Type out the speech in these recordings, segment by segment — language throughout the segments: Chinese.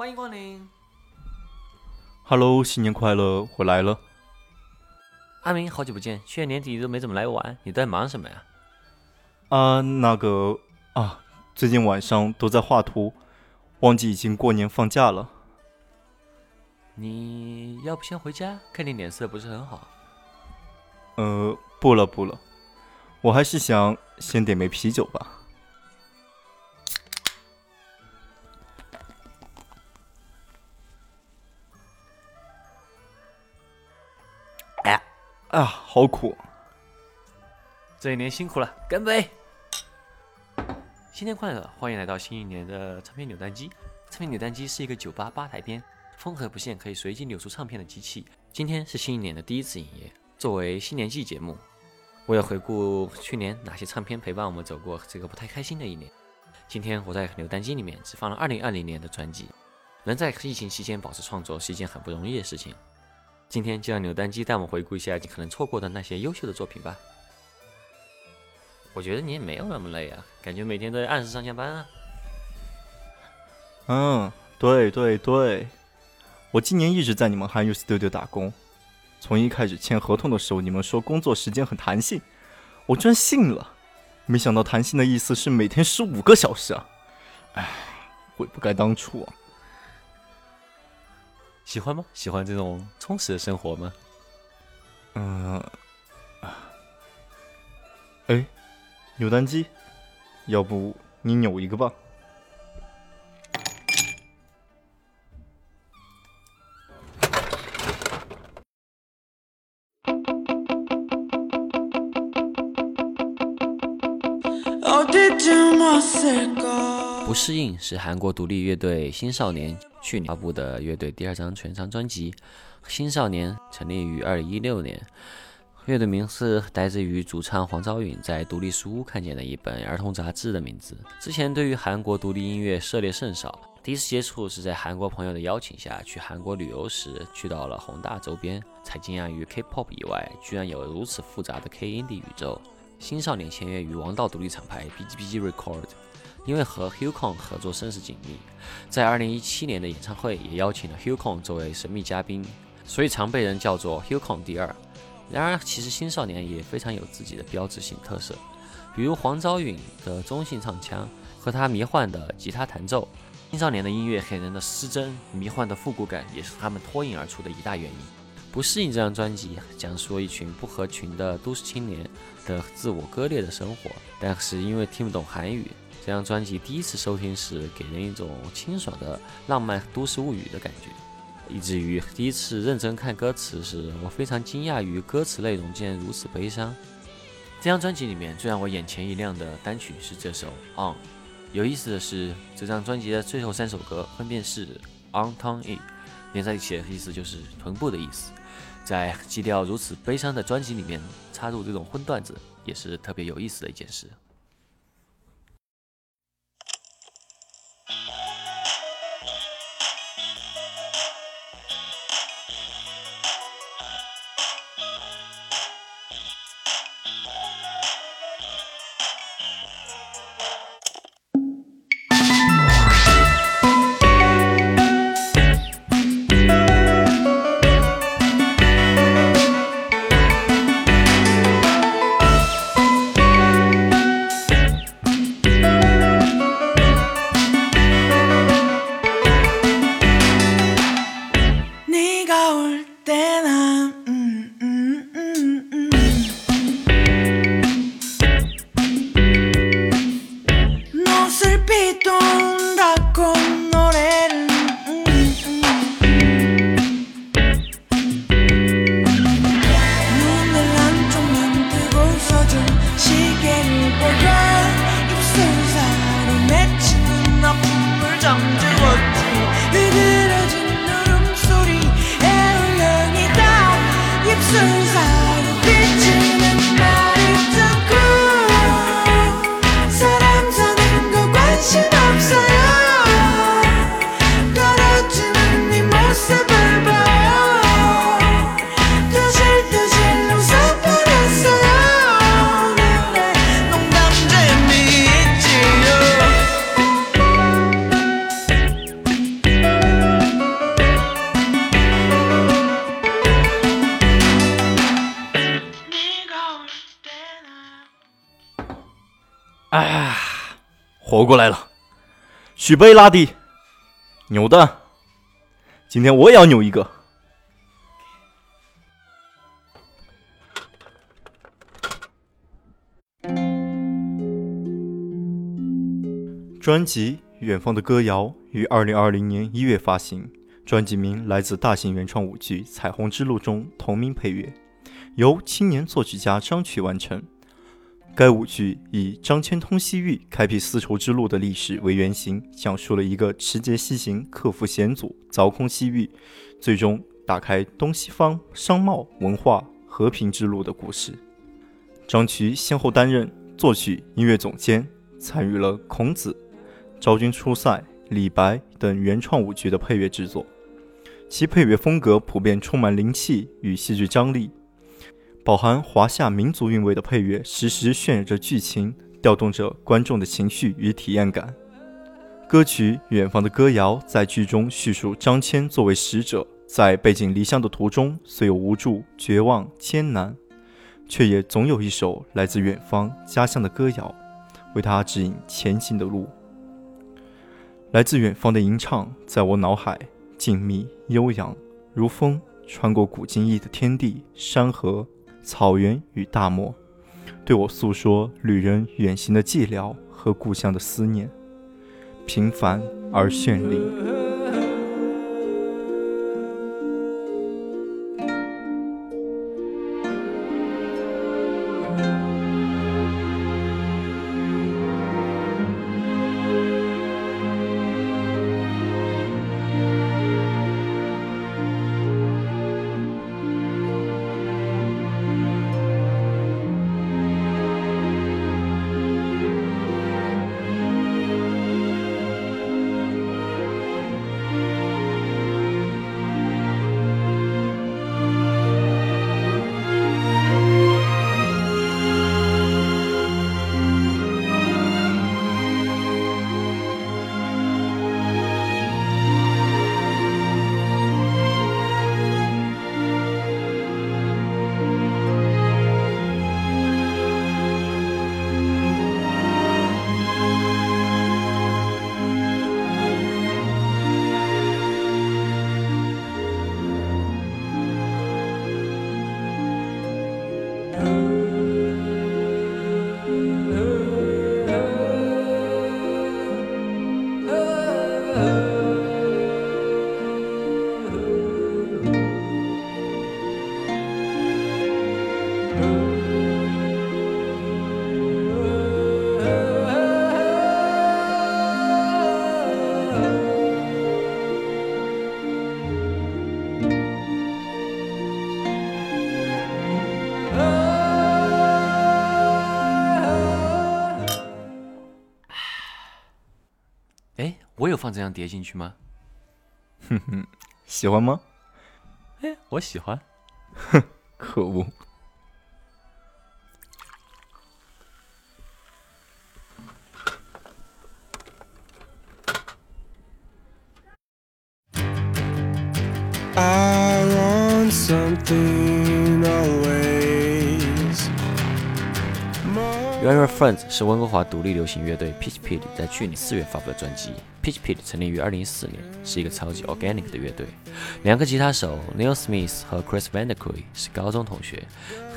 欢迎光临。Hello，新年快乐，我来了。阿明，好久不见，去年年底都没怎么来玩，你在忙什么呀？啊，那个啊，最近晚上都在画图，忘记已经过年放假了。你要不先回家？看你脸色不是很好。呃，不了不了，我还是想先点杯啤酒吧。啊，好苦。这一年辛苦了，干杯！新年快乐，欢迎来到新一年的唱片扭蛋机。唱片扭蛋机是一个酒吧吧台边，风盒不限，可以随机扭出唱片的机器。今天是新一年的第一次营业，作为新年季节目，为了回顾去年哪些唱片陪伴我们走过这个不太开心的一年，今天我在扭蛋机里面只放了2020年的专辑。能在疫情期间保持创作是一件很不容易的事情。今天就让扭蛋机带我们回顾一下你可能错过的那些优秀的作品吧。我觉得你也没有那么累啊，感觉每天都在按时上下班啊。嗯，对对对，我今年一直在你们韩语 studio 打工。从一开始签合同的时候，你们说工作时间很弹性，我居然信了。没想到弹性的意思是每天十五个小时啊！唉，悔不该当初啊。喜欢吗？喜欢这种充实的生活吗？嗯，哎，扭蛋机，要不你扭一个吧？不适应是韩国独立乐队新少年去年发布的乐队第二张全长专辑。新少年成立于二零一六年，乐队名字来自于主唱黄昭允在独立书屋看见的一本儿童杂志的名字。之前对于韩国独立音乐涉猎甚少，第一次接触是在韩国朋友的邀请下去韩国旅游时，去到了宏大周边，才惊讶于 K-pop 以外居然有如此复杂的 K-indie 宇宙。新少年签约于王道独立厂牌 BGBG Record，因为和 Hucon 合作甚是紧密，在2017年的演唱会也邀请了 Hucon 作为神秘嘉宾，所以常被人叫做 Hucon 第二。然而，其实新少年也非常有自己的标志性特色，比如黄昭允的中性唱腔和他迷幻的吉他弹奏。新少年的音乐给人的失真、迷幻的复古感，也是他们脱颖而出的一大原因。不适应这张专辑，讲述一群不合群的都市青年的自我割裂的生活。但是因为听不懂韩语，这张专辑第一次收听时，给人一种清爽的浪漫都市物语的感觉，以至于第一次认真看歌词时，我非常惊讶于歌词内容竟然如此悲伤。这张专辑里面最让我眼前一亮的单曲是这首《On》。有意思的是，这张专辑的最后三首歌分别是 On Tongue E，连在一起的意思就是臀部的意思。在基调如此悲伤的专辑里面插入这种荤段子，也是特别有意思的一件事。活过来了。许杯拉蒂，扭蛋，今天我也要扭一个。专辑《远方的歌谣》于二零二零年一月发行，专辑名来自大型原创舞剧《彩虹之路》中同名配乐，由青年作曲家张曲完成。该舞剧以张骞通西域、开辟丝绸之路的历史为原型，讲述了一个持节西行、克服险阻、凿空西域，最终打开东西方商贸、文化、和平之路的故事。张渠先后担任作曲、音乐总监，参与了《孔子》。《昭君出塞》《李白》等原创舞剧的配乐制作，其配乐风格普遍充满灵气与戏剧张力，饱含华夏民族韵味的配乐时时渲染着剧情，调动着观众的情绪与体验感。歌曲《远方的歌谣》在剧中叙述张骞作为使者，在背井离乡的途中，虽有无助、绝望、艰难，却也总有一首来自远方家乡的歌谣，为他指引前行的路。来自远方的吟唱，在我脑海静谧悠扬，如风穿过古今异的天地、山河、草原与大漠，对我诉说旅人远行的寂寥和故乡的思念，平凡而绚丽。我有放这样碟进去吗？哼哼，喜欢吗？哎，我喜欢。哼，可恶。You Your Friends 是温哥华独立流行乐队 Pitch Pit 在去年四月发布的专辑。Pitch Pit 成立于二零一四年，是一个超级 organic 的乐队。两个吉他手 Neil Smith 和 Chris Vanderquay 是高中同学。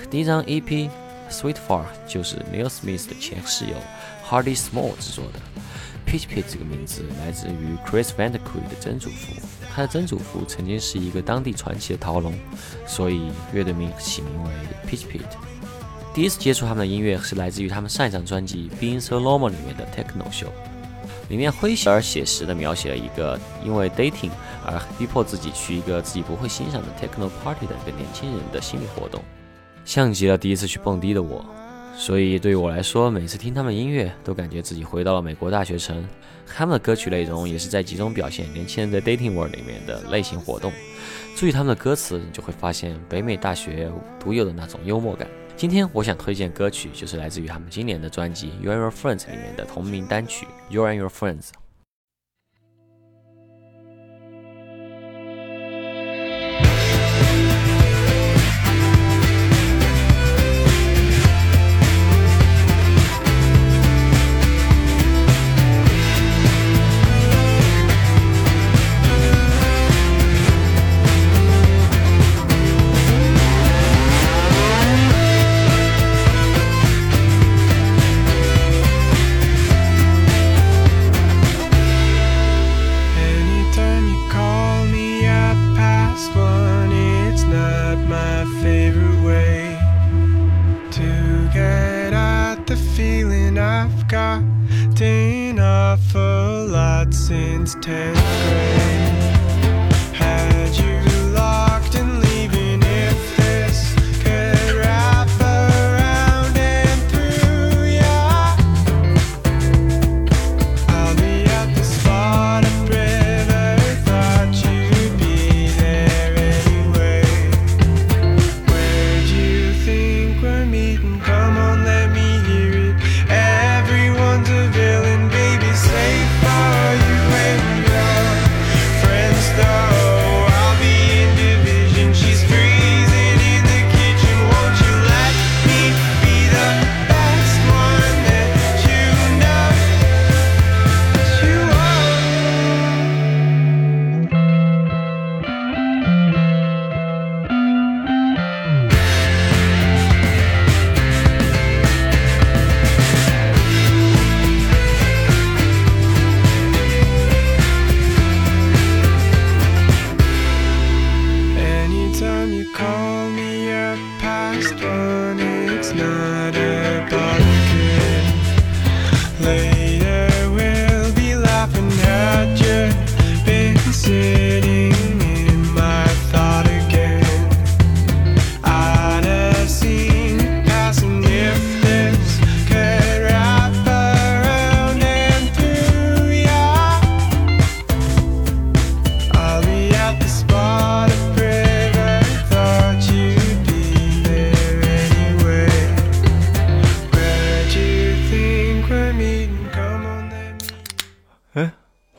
第一张 EP Sweet Far 就是 Neil Smith 的前室友 Hardy Small 制作的。Pitch Pit 这个名字来自于 Chris Vanderquay 的曾祖父，他的曾祖父曾经是一个当地传奇的陶龙，所以乐队名起名为 Pitch Pit。第一次接触他们的音乐是来自于他们上一张专辑《Being So Normal》里面的 Techno Show，里面诙谐而写实的描写了一个因为 dating 而逼迫自己去一个自己不会欣赏的 techno party 的一个年轻人的心理活动，像极了第一次去蹦迪的我。所以对于我来说，每次听他们音乐都感觉自己回到了美国大学城。他们的歌曲内容也是在集中表现年轻人在 dating world 里面的类型活动。注意他们的歌词，你就会发现北美大学独有的那种幽默感。今天我想推荐歌曲，就是来自于他们今年的专辑《You and Your Friends》里面的同名单曲《You and Your Friends》。Since 10th grade.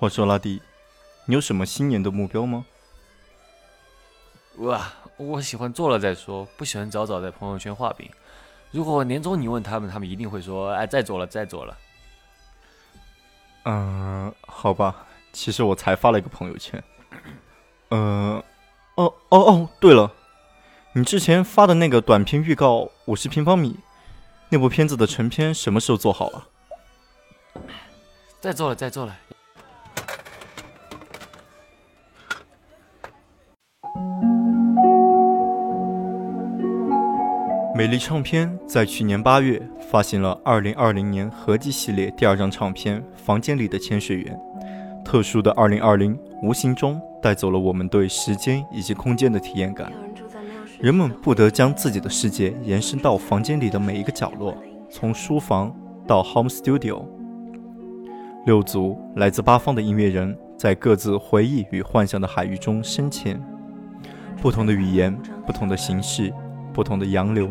话说拉蒂，你有什么新年的目标吗？哇，我喜欢做了再说，不喜欢早早在朋友圈画饼。如果年终你问他们，他们一定会说：“哎，再做了，再做了。嗯、好吧，其实我才发了一个朋友圈。呃，哦哦哦，对了，你之前发的那个短片预告《五十平方米》，那部片子的成片什么时候做好啊？再做了，再做了。美丽唱片在去年八月发行了2020年合集系列第二张唱片《房间里的潜水员》。特殊的2020无形中带走了我们对时间以及空间的体验感。人们不得将自己的世界延伸到房间里的每一个角落，从书房到 home studio。六组来自八方的音乐人在各自回忆与幻想的海域中深潜，不同的语言，不同的形式，不同的洋流，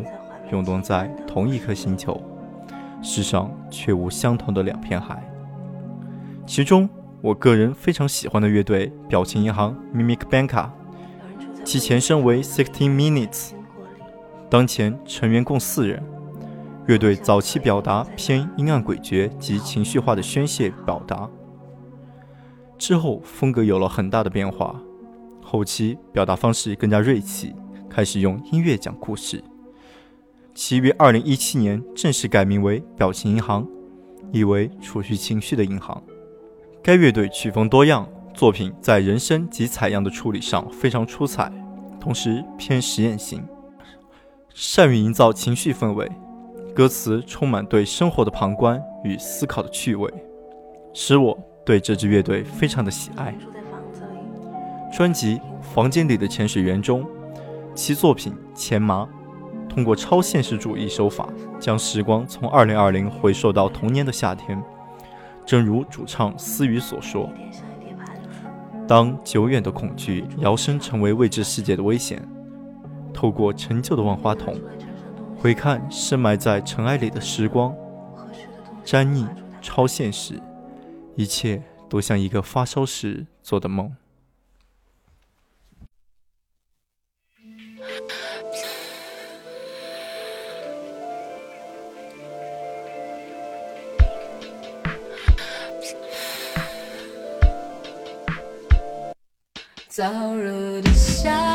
涌动在同一颗星球，世上却无相同的两片海。其中，我个人非常喜欢的乐队表情银行 （Mimic Banka），其前身为 Sixteen Minutes，当前成员共四人。乐队早期表达偏阴暗诡谲及情绪化的宣泄表达，之后风格有了很大的变化，后期表达方式更加锐气，开始用音乐讲故事。其于二零一七年正式改名为表情银行，意为储蓄情绪的银行。该乐队曲风多样，作品在人声及采样的处理上非常出彩，同时偏实验性，善于营造情绪氛围。歌词充满对生活的旁观与思考的趣味，使我对这支乐队非常的喜爱。专辑《房间里的潜水员》中，其作品《钱麻》通过超现实主义手法，将时光从2020回溯到童年的夏天。正如主唱思雨所说：“当久远的恐惧摇身成为未知世界的危险，透过陈旧的万花筒。”回看深埋在尘埃里的时光，沾腻、超现实，一切都像一个发烧时做的梦。燥热的夏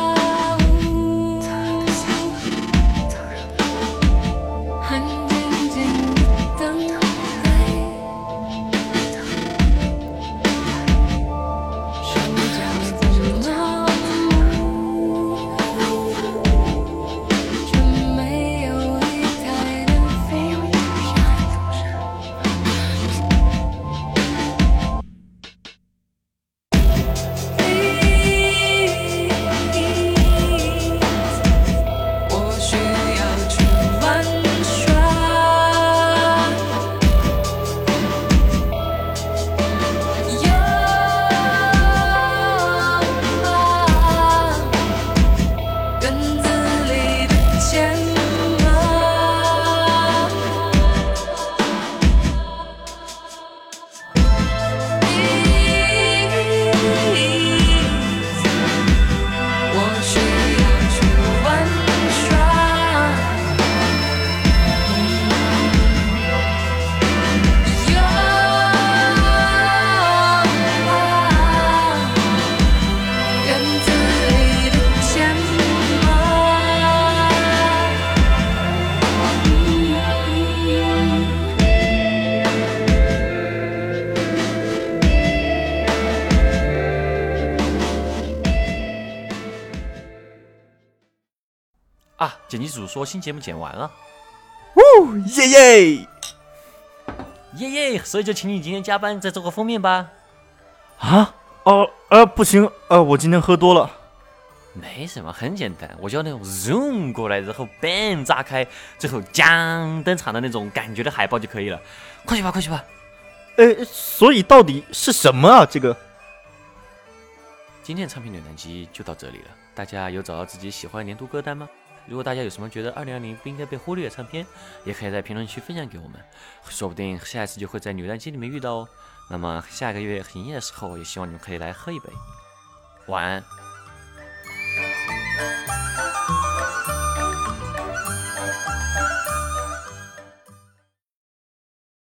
剪辑组说新节目剪完了，耶耶！耶耶！所以就请你今天加班再做个封面吧。啊？哦呃，不行，呃，我今天喝多了。没什么，很简单，我就要那种 zoom 过来然后 bang 炸开，最后将登场的那种感觉的海报就可以了。快去吧，快去吧！呃，所以到底是什么啊？这个？今天的唱片扭蛋机就到这里了，大家有找到自己喜欢的年度歌单吗？如果大家有什么觉得二零二零不应该被忽略的唱片，也可以在评论区分享给我们，说不定下一次就会在扭蛋机里面遇到哦。那么下个月营业的时候，也希望你们可以来喝一杯。晚安。